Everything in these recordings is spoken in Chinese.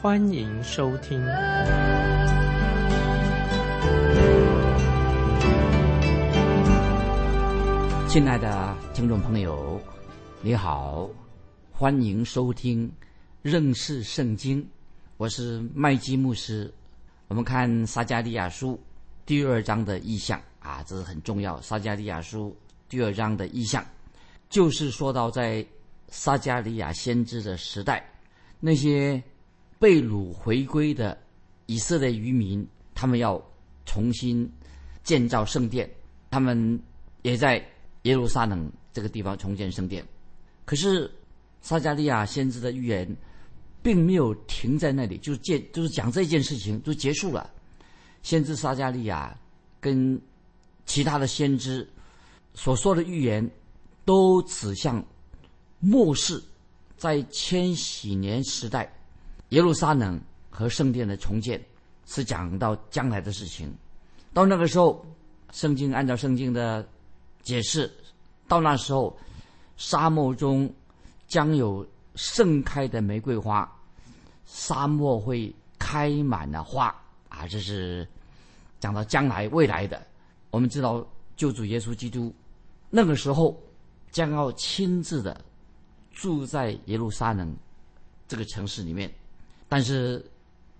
欢迎收听。亲爱的听众朋友，你好。欢迎收听认识圣经，我是麦基牧师。我们看撒加利亚书第二章的意象啊，这是很重要。撒加利亚书第二章的意象，就是说到在撒加利亚先知的时代，那些被掳回归的以色列渔民，他们要重新建造圣殿，他们也在耶路撒冷这个地方重建圣殿，可是。撒加利亚先知的预言，并没有停在那里，就见就是讲这件事情就结束了。先知撒加利亚跟其他的先知所说的预言，都指向末世，在千禧年时代，耶路撒冷和圣殿的重建，是讲到将来的事情。到那个时候，圣经按照圣经的解释，到那时候，沙漠中。将有盛开的玫瑰花，沙漠会开满了花啊！这是讲到将来未来的。我们知道救主耶稣基督那个时候将要亲自的住在耶路撒冷这个城市里面。但是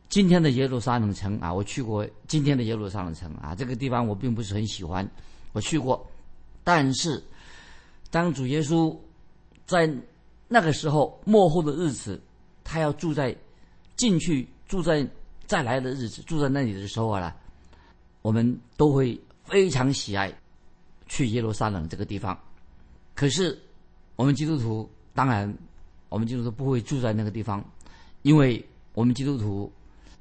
今天的耶路撒冷城啊，我去过今天的耶路撒冷城啊，这个地方我并不是很喜欢。我去过，但是当主耶稣在那个时候，末后的日子，他要住在进去住在再来的日子住在那里的时候啊，我们都会非常喜爱去耶路撒冷这个地方。可是我们基督徒当然，我们基督徒不会住在那个地方，因为我们基督徒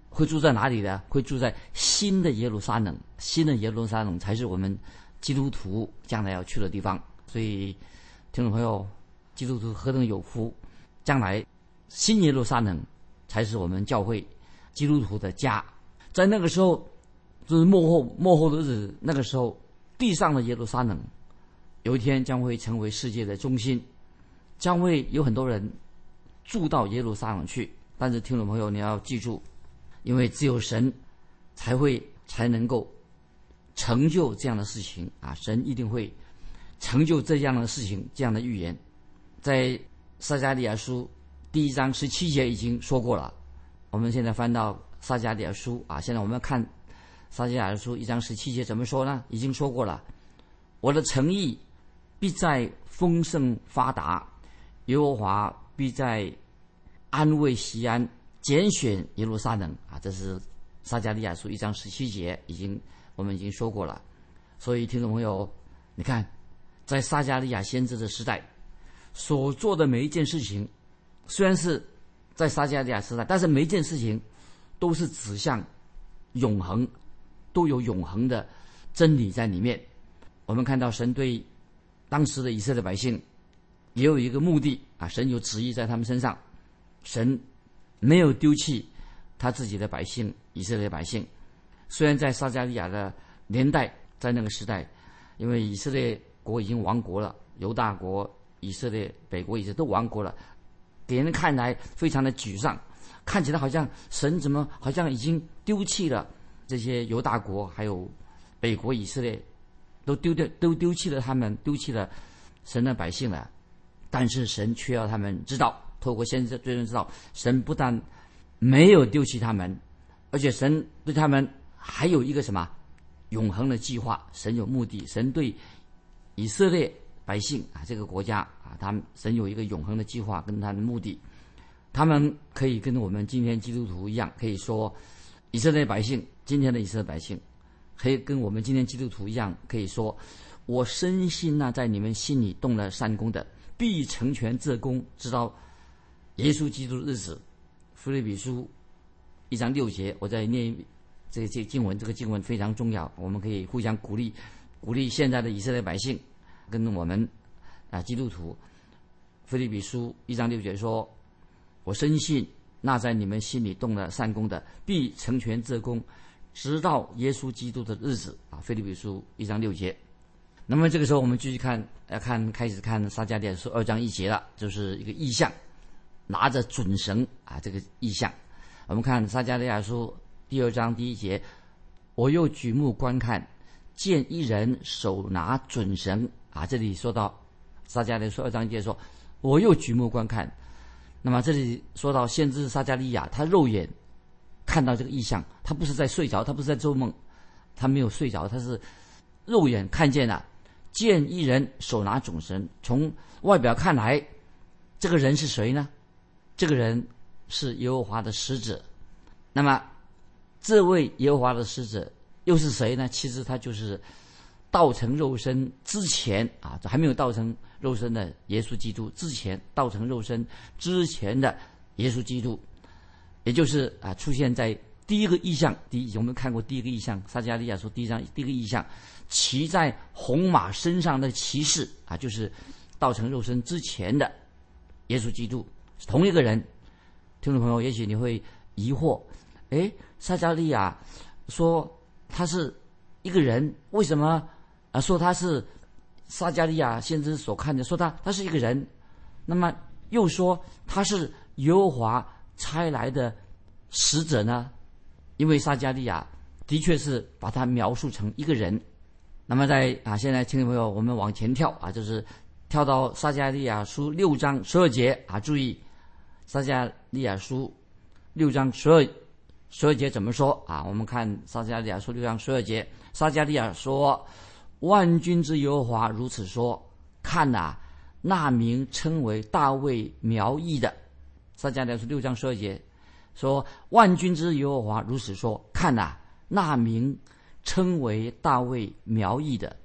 会住在哪里呢？会住在新的耶路撒冷，新的耶路撒冷才是我们基督徒将来要去的地方。所以，听众朋友。基督徒何等有福！将来新耶路撒冷才是我们教会基督徒的家。在那个时候，就是幕后幕后的日子。那个时候，地上的耶路撒冷有一天将会成为世界的中心，将会有很多人住到耶路撒冷去。但是，听众朋友，你要记住，因为只有神才会才能够成就这样的事情啊！神一定会成就这样的事情，这样的预言。在撒加利亚书第一章十七节已经说过了。我们现在翻到撒加利亚书啊，现在我们要看撒加利亚书一章十七节怎么说呢？已经说过了。我的诚意必在丰盛发达，耶和华必在安慰西安，拣选耶路撒冷啊。这是撒加利亚书一章十七节，已经我们已经说过了。所以听众朋友，你看，在撒加利亚先知的时代。所做的每一件事情，虽然是在撒加利亚时代，但是每一件事情都是指向永恒，都有永恒的真理在里面。我们看到神对当时的以色列百姓也有一个目的啊，神有旨意在他们身上，神没有丢弃他自己的百姓以色列百姓。虽然在撒加利亚的年代，在那个时代，因为以色列国已经亡国了，犹大国。以色列、北国以色列都亡国了，给人看来非常的沮丧，看起来好像神怎么好像已经丢弃了这些犹大国，还有北国以色列，都丢掉都丢弃了他们，丢弃了神的百姓了。但是神却要他们知道，透过先知最终知道，神不但没有丢弃他们，而且神对他们还有一个什么永恒的计划，神有目的，神对以色列。百姓啊，这个国家啊，他们神有一个永恒的计划跟他的目的，他们可以跟我们今天基督徒一样，可以说以色列百姓今天的以色列百姓，可以跟我们今天基督徒一样，可以说我深信那在你们心里动了善功的，必成全这功，直到耶稣基督的日子。菲利比书一章六节，我再念这个这经文，这个经文非常重要，我们可以互相鼓励，鼓励现在的以色列百姓跟我们啊基督徒。菲利比书一章六节说：“我深信那在你们心里动了善功的，必成全这功，直到耶稣基督的日子。”啊，菲利比书一章六节。那么这个时候，我们继续看，要看开始看撒迦利亚书二章一节了，就是一个意象，拿着准绳啊，这个意象。我们看撒迦利亚书第二章第一节，我又举目观看，见一人手拿准绳啊。这里说到撒迦利亚书二章一节说，我又举目观看。那么这里说到先知撒迦利亚，他肉眼看到这个意象，他不是在睡着，他不是在做梦，他没有睡着，他是肉眼看见了。见一人手拿准绳，从外表看来，这个人是谁呢？这个人是耶和华的使者。那么，这位耶和华的使者又是谁呢？其实他就是道成肉身之前啊，这还没有道成肉身的耶稣基督之前，道成肉身之前的耶稣基督，也就是啊，出现在第一个意象。第一，我们看过第一个意象，撒迦利亚说第一章第一个意象。骑在红马身上的骑士啊，就是道成肉身之前的耶稣基督，同一个人。听众朋友，也许你会疑惑：哎，撒加利亚说他是一个人，为什么啊说他是撒加利亚先知所看的？说他他是一个人，那么又说他是耶和华差来的使者呢？因为撒加利亚的确是把他描述成一个人。那么在啊，现在听众朋友，我们往前跳啊，就是跳到撒迦利亚书六章十二节啊，注意撒迦利亚书六章十二十二节怎么说啊？我们看撒迦利亚书六章十二节，撒迦利亚说：“万军之耶和华如此说，看呐，那名称为大卫苗裔的。”撒迦利亚书六章十二节说：“万军之耶和华如此说，看呐，那名。”称为大卫苗裔的，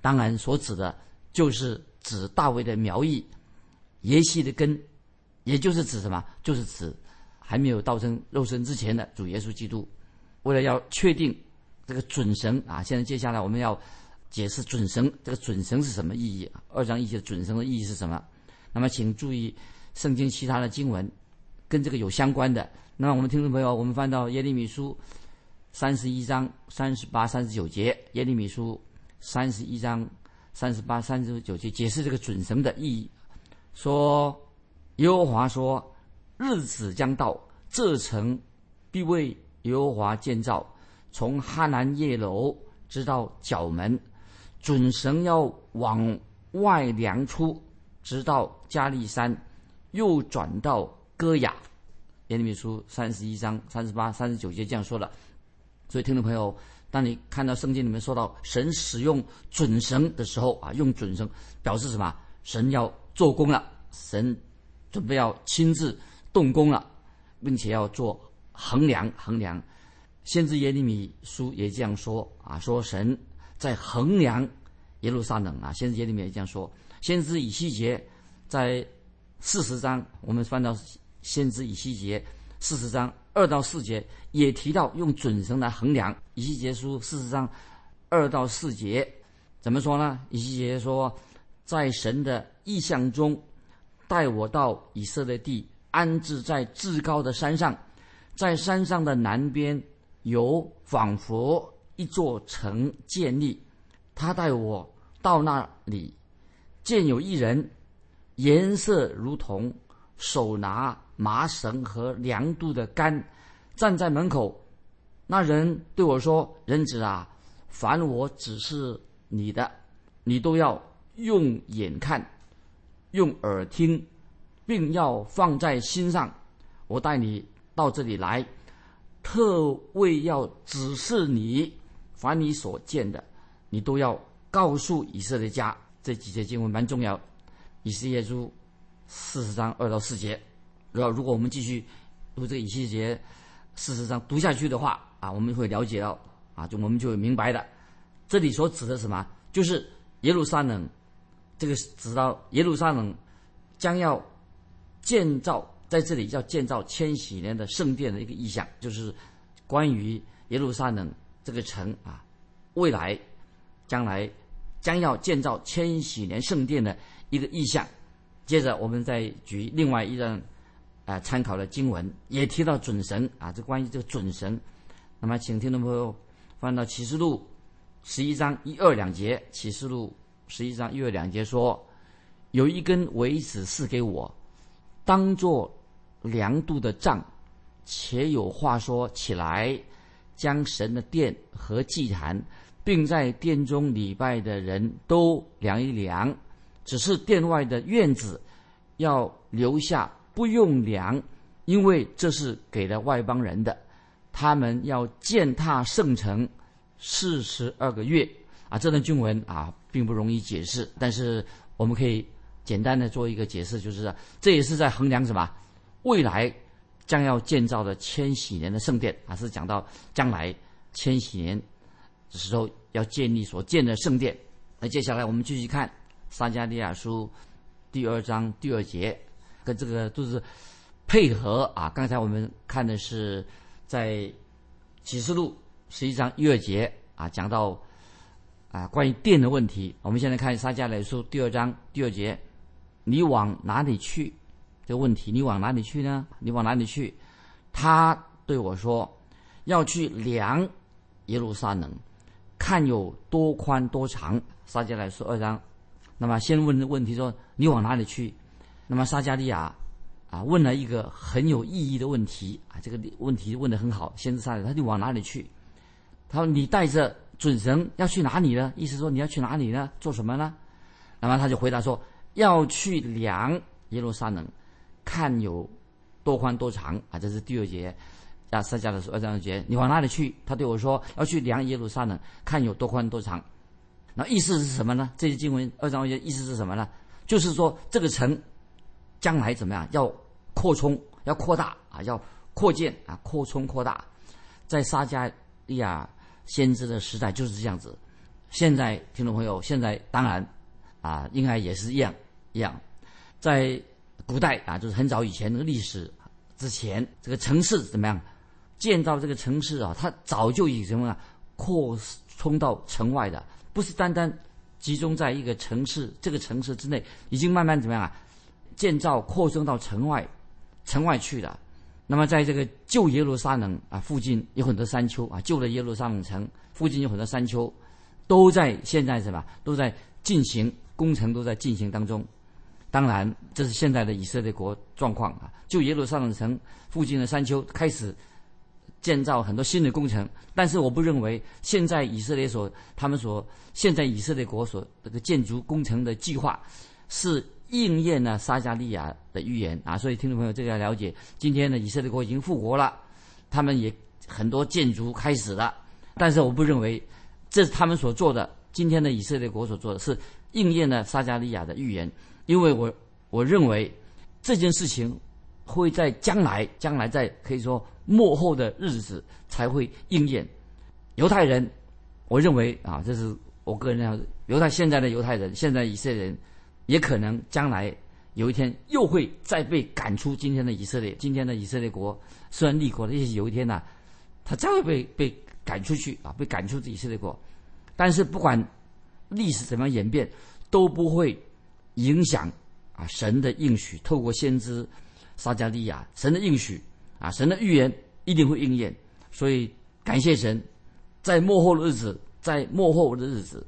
当然所指的就是指大卫的苗裔，耶西的根，也就是指什么？就是指还没有道成肉身之前的主耶稣基督。为了要确定这个准神啊，现在接下来我们要解释准神这个准神是什么意义？二章一节准神的意义是什么？那么请注意圣经其他的经文跟这个有相关的。那么我们听众朋友，我们翻到耶利米书。三十一章三十八、三十九节，耶利米书三十一章三十八、三十九节解释这个准绳的意义，说耶和华说：日子将到，这城必为耶和华建造，从哈南叶楼直到角门，准绳要往外量出，直到加利山，又转到戈雅。耶利米书三十一章三十八、三十九节这样说了。所以，听众朋友，当你看到圣经里面说到神使用准绳的时候啊，用准绳表示什么？神要做工了，神准备要亲自动工了，并且要做衡量衡量。先知耶利米书也这样说啊，说神在衡量耶路撒冷啊。先知耶利米也这样说。先知以西结在四十章，我们翻到先知以西结四十章。二到四节也提到用准绳来衡量。以西结书四十章，二到四节怎么说呢？以西结说，在神的意象中，带我到以色列地，安置在至高的山上，在山上的南边有仿佛一座城建立。他带我到那里，见有一人，颜色如同。手拿麻绳和量度的杆，站在门口。那人对我说：“人子啊，凡我只是你的，你都要用眼看，用耳听，并要放在心上。我带你到这里来，特为要指示你，凡你所见的，你都要告诉以色列家。这几节经文蛮重要。以色列书。”四十章二到四节，然后如果我们继续读这个以西结四十章读下去的话啊，我们会了解到啊，就我们就会明白的。这里所指的什么？就是耶路撒冷，这个指到耶路撒冷将要建造在这里要建造千禧年的圣殿的一个意象，就是关于耶路撒冷这个城啊，未来将来将要建造千禧年圣殿的一个意象。接着，我们再举另外一段啊参考的经文，也提到准神啊，这关于这个准神。那么，请听众朋友翻到启示录十一章一二两节，启示录实际上又有两节说。有一根苇子赐给我，当做量度的杖，且有话说起来，将神的殿和祭坛，并在殿中礼拜的人都量一量。只是殿外的院子要留下，不用量，因为这是给了外邦人的。他们要践踏圣城四十二个月啊！这段经文啊，并不容易解释，但是我们可以。简单的做一个解释，就是这也是在衡量什么未来将要建造的千禧年的圣殿啊，是讲到将来千禧年的时候要建立所建的圣殿。那接下来我们继续看撒加利亚书第二章第二节，跟这个都是配合啊。刚才我们看的是在启示录十一章一二节啊，讲到啊关于电的问题。我们现在看撒迦利亚书第二章第二节。你往哪里去？这个问题，你往哪里去呢？你往哪里去？他对我说，要去量耶路撒冷，看有多宽多长。撒迦来说二章，那么先问的问题说，你往哪里去？那么撒迦利亚啊问了一个很有意义的问题啊，这个问题问得很好。先知撒迦他就往哪里去？他说你带着准神要去哪里呢？意思说你要去哪里呢？做什么呢？那么他就回答说。要去量耶路撒冷，看有多宽多长啊！这是第二节，啊，撒迦的说二章节，你往哪里去？他对我说要去量耶路撒冷，看有多宽多长。那意思是什么呢？这些经文二章二节意思是什么呢？就是说这个城将来怎么样？要扩充，要扩大啊，要扩建啊，扩充扩大。在撒迦利亚先知的时代就是这样子。现在听众朋友，现在当然。啊，应该也是一样一样，在古代啊，就是很早以前那个历史之前，这个城市怎么样建造这个城市啊？它早就已什么啊扩充到城外的，不是单单集中在一个城市这个城市之内，已经慢慢怎么样啊建造扩充到城外城外去了。那么在这个旧耶路撒冷啊附近有很多山丘啊，旧的耶路撒冷城附近有很多山丘，都在现在什么都在进行。工程都在进行当中，当然这是现在的以色列国状况啊。旧耶路撒冷城附近的山丘开始建造很多新的工程，但是我不认为现在以色列所他们所现在以色列国所这个建筑工程的计划是应验了撒加利亚的预言啊。所以听众朋友这个要了解，今天的以色列国已经复国了，他们也很多建筑开始了，但是我不认为这是他们所做的。今天的以色列国所做的是。应验了撒加利亚的预言，因为我我认为这件事情会在将来，将来在可以说末后的日子才会应验。犹太人，我认为啊，这是我个人认为，犹太现在的犹太人，现在以色列人也可能将来有一天又会再被赶出今天的以色列。今天的以色列国虽然立国了，也许有一天呢，他再会被被赶出去啊，被赶出以色列国。但是不管。历史怎么样演变，都不会影响啊神的应许。透过先知撒加利亚，神的应许啊，神的预言一定会应验。所以感谢神，在末后的日子，在末后的日子，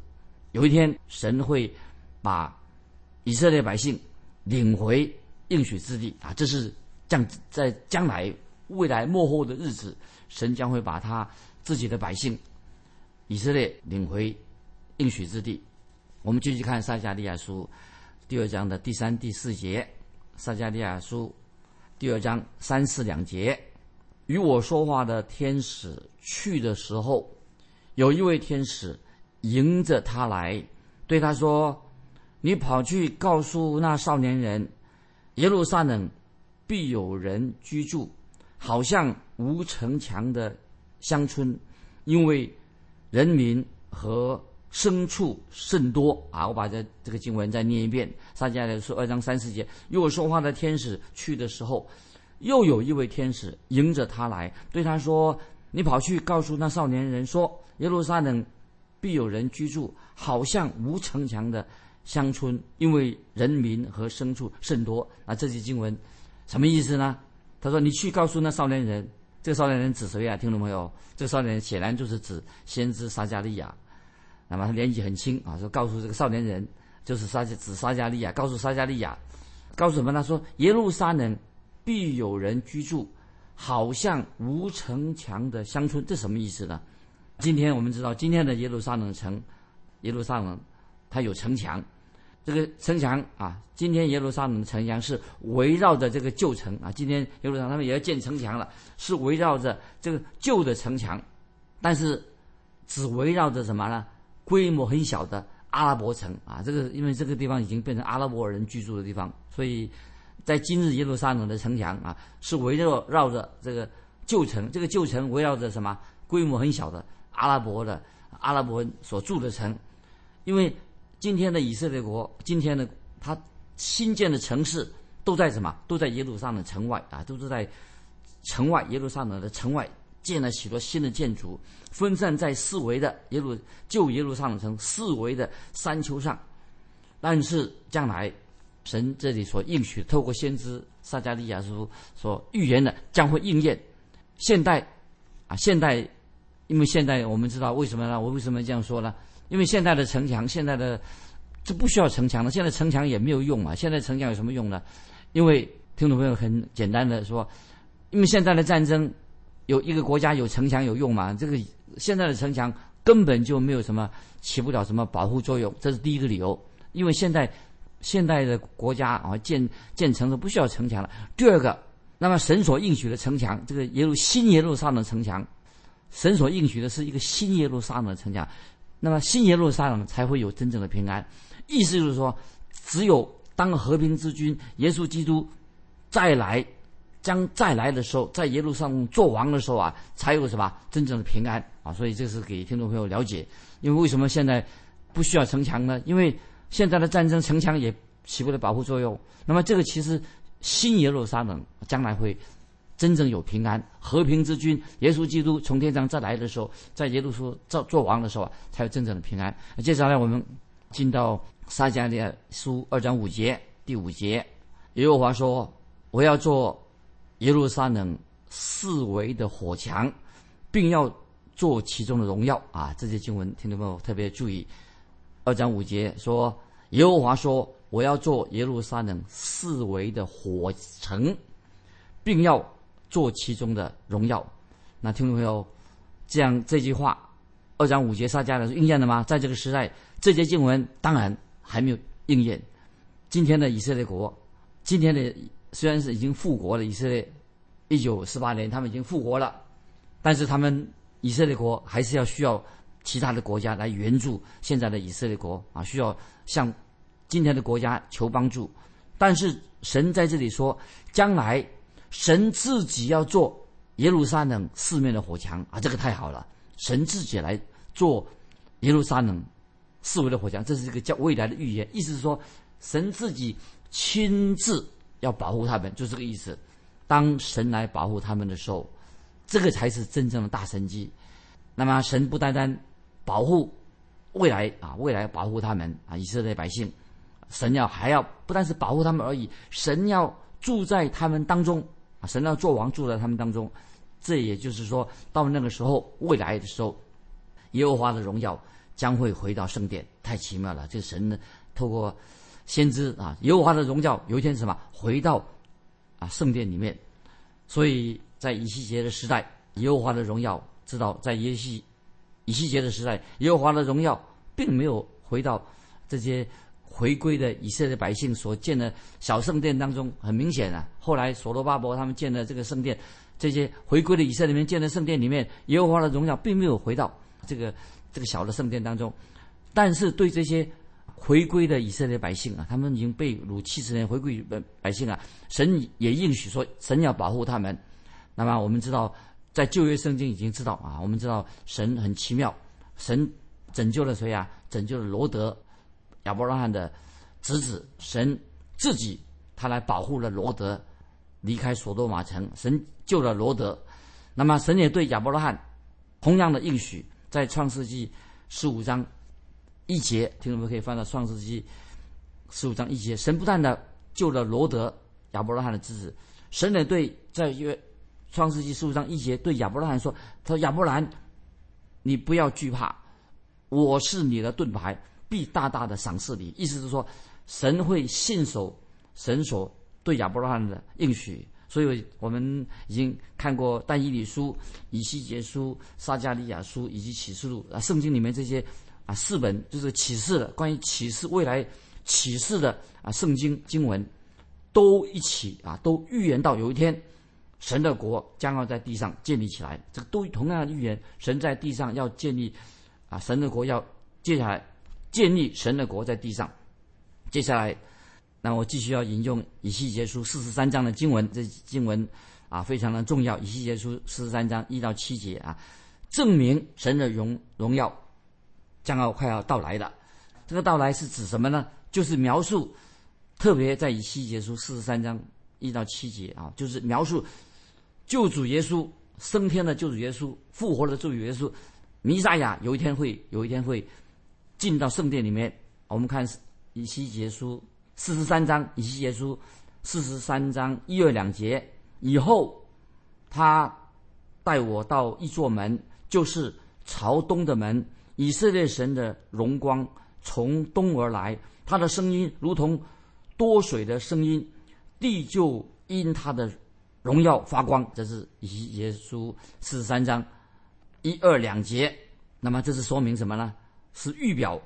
有一天神会把以色列百姓领回应许之地啊！这是将在将来未来末后的日子，神将会把他自己的百姓以色列领回。应许之地，我们继续看撒加利亚书第二章的第三、第四节。撒加利亚书第二章三四两节，与我说话的天使去的时候，有一位天使迎着他来，对他说：“你跑去告诉那少年人，耶路撒冷必有人居住，好像无城墙的乡村，因为人民和。”牲畜甚多啊！我把这这个经文再念一遍。撒迦利亚书二章三四节，与我说话的天使去的时候，又有一位天使迎着他来，对他说：“你跑去告诉那少年人说，耶路撒冷必有人居住，好像无城墙的乡村，因为人民和牲畜甚多。”啊，这些经文什么意思呢？他说：“你去告诉那少年人，这个少年人指谁啊？听懂没有？这个少年人显然就是指先知撒加利亚。那么他年纪很轻啊，说告诉这个少年人，就是撒指撒加利亚，告诉撒加利亚，告诉什么？他说耶路撒冷必有人居住，好像无城墙的乡村。这什么意思呢？今天我们知道，今天的耶路撒冷城，耶路撒冷它有城墙。”这个城墙啊，今天耶路撒冷的城墙是围绕着这个旧城啊。今天耶路撒冷他们也要建城墙了，是围绕着这个旧的城墙，但是只围绕着什么呢？规模很小的阿拉伯城啊。这个因为这个地方已经变成阿拉伯人居住的地方，所以在今日耶路撒冷的城墙啊，是围绕绕着这个旧城。这个旧城围绕着什么？规模很小的阿拉伯的阿拉伯人所住的城，因为。今天的以色列国，今天的他新建的城市都在什么？都在耶路撒冷城外啊，都是在城外耶路撒冷的城外建了许多新的建筑，分散在四围的耶路旧耶路撒冷城四围的山丘上。但是将来神这里所应许，透过先知撒加利亚书所预言的将会应验。现代啊，现代，因为现在我们知道为什么呢？我为什么这样说呢？因为现在的城墙，现在的这不需要城墙了。现在城墙也没有用啊。现在城墙有什么用呢？因为听众朋友很简单的说，因为现在的战争有一个国家有城墙有用吗？这个现在的城墙根本就没有什么起不了什么保护作用，这是第一个理由。因为现在现代的国家啊建建城都不需要城墙了。第二个，那么神所应许的城墙，这个耶路新耶路撒冷城墙，神所应许的是一个新耶路撒冷的城墙。那么新耶路撒冷才会有真正的平安，意思就是说，只有当和平之君耶稣基督再来，将再来的时候，在耶路撒冷做王的时候啊，才有什么真正的平安啊！所以这是给听众朋友了解，因为为什么现在不需要城墙呢？因为现在的战争城墙也起不了保护作用。那么这个其实新耶路撒冷将来会。真正有平安、和平之君耶稣基督从天上再来的时候，在耶路撒做做王的时候啊，才有真正的平安。接下来我们进到撒迦利亚书二章五节第五节，耶和华说：“我要做耶路撒冷四围的火墙，并要做其中的荣耀。”啊，这些经文听众朋友特别注意。二章五节说：“耶和华说，我要做耶路撒冷四围的火城，并要。”做其中的荣耀，那听众朋友，这样这句话，二章五节撒迦的是应验了吗？在这个时代，这节经文当然还没有应验。今天的以色列国，今天的虽然是已经复国了，以色列一九四八年他们已经复国了，但是他们以色列国还是要需要其他的国家来援助现在的以色列国啊，需要向今天的国家求帮助。但是神在这里说，将来。神自己要做耶路撒冷四面的火墙啊，这个太好了！神自己来做耶路撒冷四围的火墙，这是一个叫未来的预言。意思是说，神自己亲自要保护他们，就这个意思。当神来保护他们的时候，这个才是真正的大神机。那么，神不单单保护未来啊，未来保护他们啊，以色列百姓，神要还要不但是保护他们而已，神要住在他们当中。神要做王住在他们当中，这也就是说，到那个时候，未来的时候，耶和华的荣耀将会回到圣殿，太奇妙了！这神呢，透过先知啊，耶和华的荣耀有一天什么回到啊圣殿里面，所以在以西结的时代，耶和华的荣耀知道在耶西以西结的时代，耶和华的荣耀并没有回到这些。回归的以色列百姓所建的小圣殿当中，很明显啊。后来所罗巴伯他们建的这个圣殿，这些回归的以色列人建的圣殿里面，耶和华的荣耀并没有回到这个这个小的圣殿当中。但是对这些回归的以色列百姓啊，他们已经被掳七十年回归百百姓啊，神也应许说，神要保护他们。那么我们知道，在旧约圣经已经知道啊，我们知道神很奇妙，神拯救了谁啊？拯救了罗德。亚伯拉罕的侄子神自己，他来保护了罗德，离开索多玛城，神救了罗德。那么神也对亚伯拉罕同样的应许，在创世纪十五章一节，听众们可以翻到创世纪十五章一节，神不断的救了罗德，亚伯拉罕的侄子。神也对在约创世纪十五章一节对亚伯拉罕说：“他说亚伯兰，你不要惧怕，我是你的盾牌，必大大的赏赐你。”意思是说，神会信守神所对亚伯拉罕的应许。所以我们已经看过但以理书、以西结书、撒加利亚书以及启示录啊，圣经里面这些啊四本就是启示的关于启示未来启示的啊圣经经文，都一起啊都预言到有一天神的国将要在地上建立起来。这个都同样的预言，神在地上要建立啊神的国要接下来建立神的国在地上，接下来。那我继续要引用以西结书四十三章的经文，这经文啊非常的重要。以西结书四十三章一到七节啊，证明神的荣荣耀将要快要到来的。这个到来是指什么呢？就是描述，特别在以西结书四十三章一到七节啊，就是描述救主耶稣升天的救主耶稣复活的救主耶稣弥撒亚有一天会有一天会进到圣殿里面。我们看以西结书。四十三章以西结书，四十三章一二两节以后，他带我到一座门，就是朝东的门。以色列神的荣光从东而来，他的声音如同多水的声音，地就因他的荣耀发光。这是以西结书四十三章一二两节。那么这是说明什么呢？是预表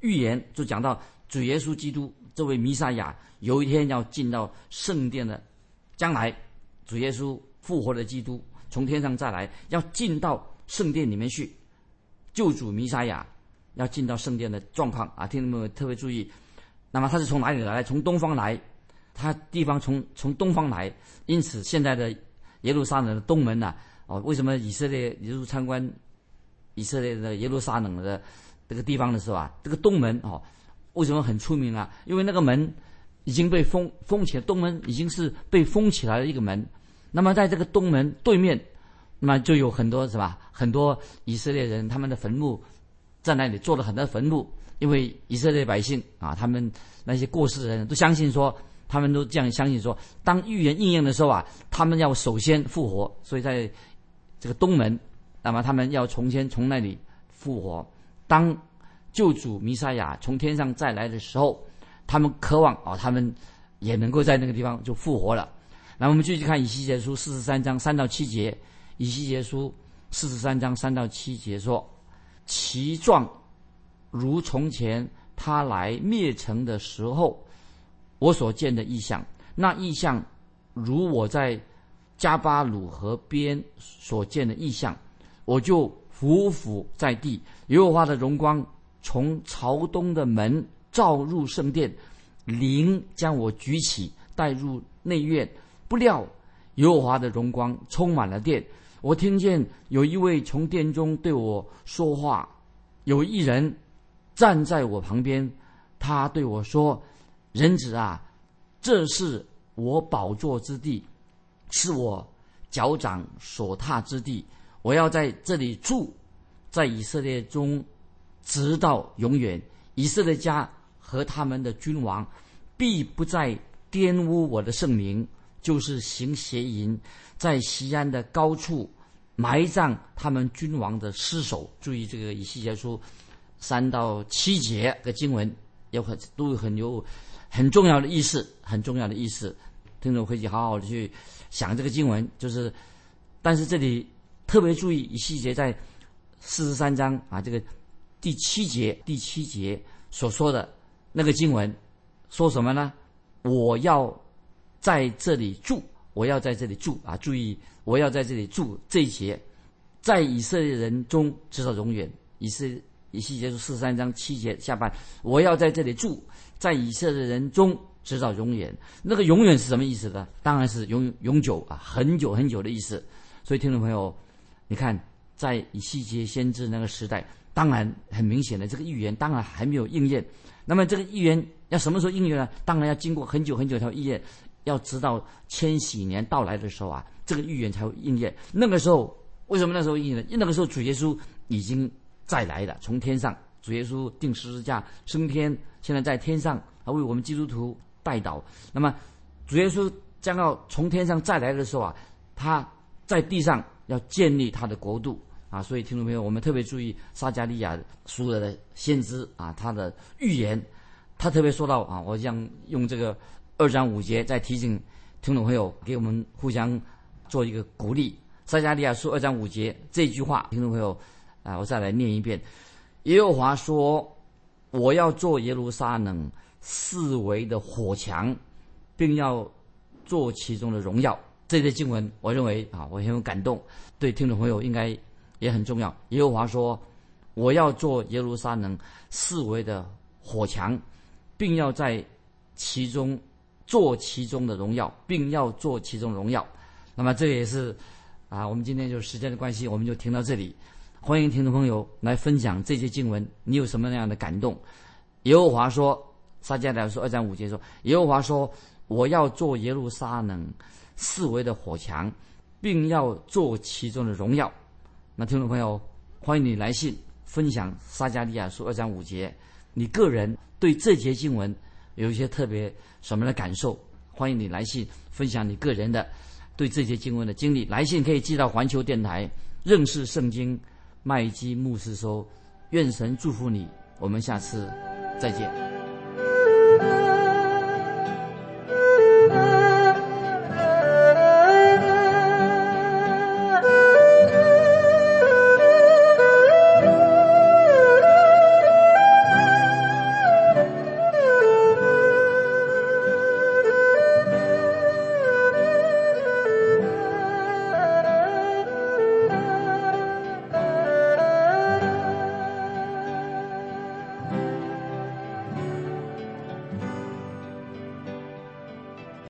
预言，就讲到主耶稣基督。这位弥撒亚有一天要进到圣殿的，将来主耶稣复活的基督从天上再来，要进到圣殿里面去。救主弥撒亚要进到圣殿的状况啊，听众们特别注意。那么他是从哪里来？从东方来，他地方从从东方来，因此现在的耶路撒冷的东门呐，哦，为什么以色列入参观以色列的耶路撒冷的这个地方的时候啊，这个东门哦。为什么很出名啊？因为那个门已经被封封起来，东门已经是被封起来的一个门。那么在这个东门对面，那么就有很多是吧？很多以色列人他们的坟墓在那里做了很多坟墓，因为以色列百姓啊，他们那些过世的人都相信说，他们都这样相信说，当预言应验的时候啊，他们要首先复活。所以在这个东门，那么他们要从先从那里复活。当救主弥赛亚从天上再来的时候，他们渴望啊，他们也能够在那个地方就复活了。那我们继续看以西结书四十三章三到七节。以西结书四十三章三到七节说：“其状如从前他来灭城的时候，我所见的异象；那异象如我在加巴鲁河边所见的异象，我就匍匐在地，耶和华的荣光。”从朝东的门照入圣殿，灵将我举起带入内院，不料耶和华的荣光充满了殿。我听见有一位从殿中对我说话，有一人站在我旁边，他对我说：“人子啊，这是我宝座之地，是我脚掌所踏之地，我要在这里住，在以色列中。”直到永远，以色列家和他们的君王必不再玷污我的圣名，就是行邪淫，在西安的高处埋葬他们君王的尸首。注意这个以西结书三到七节的经文，有很都有很有很重要的意思，很重要的意思。听众可以好好的去想这个经文，就是，但是这里特别注意以细节在四十三章啊这个。第七节，第七节所说的那个经文，说什么呢？我要在这里住，我要在这里住啊！注意，我要在这里住这一节，在以色列人中直到永远。以色以细节是四十三章七节下半，我要在这里住，在以色列人中直到永远。那个永远是什么意思呢？当然是永永久啊，很久很久的意思。所以，听众朋友，你看，在以西结先知那个时代。当然，很明显的，这个预言当然还没有应验。那么，这个预言要什么时候应验呢？当然要经过很久很久条预验，要直到千禧年到来的时候啊，这个预言才会应验。那个时候，为什么那时候应验？因为那个时候主耶稣已经再来了，从天上，主耶稣定十字架升天，现在在天上，他为我们基督徒代祷。那么，主耶稣将要从天上再来的时候啊，他在地上要建立他的国度啊。所以，听众朋友，我们特别注意撒加利亚书的先知啊，他的预言。他特别说到啊，我想用这个二章五节再提醒听众朋友，给我们互相做一个鼓励。撒加利亚书二章五节这句话，听众朋友啊，我再来念一遍：耶和华说，我要做耶路撒冷四围的火墙，并要做其中的荣耀。这些经文，我认为啊，我很有感动，对听众朋友应该也很重要。耶和华说，我要做耶路撒冷四围的火墙。并要在其中做其中的荣耀，并要做其中荣耀。那么这也是啊，我们今天就时间的关系，我们就停到这里。欢迎听众朋友来分享这些经文，你有什么那样的感动？耶和华说：“撒迦利亚说二章五节说，耶和华说，我要做耶路撒冷四围的火墙，并要做其中的荣耀。”那听众朋友，欢迎你来信分享撒迦利亚书二章五节。你个人对这节经文有一些特别什么的感受？欢迎你来信分享你个人的对这节经文的经历。来信可以寄到环球电台认识圣经麦基牧师说，愿神祝福你。我们下次再见。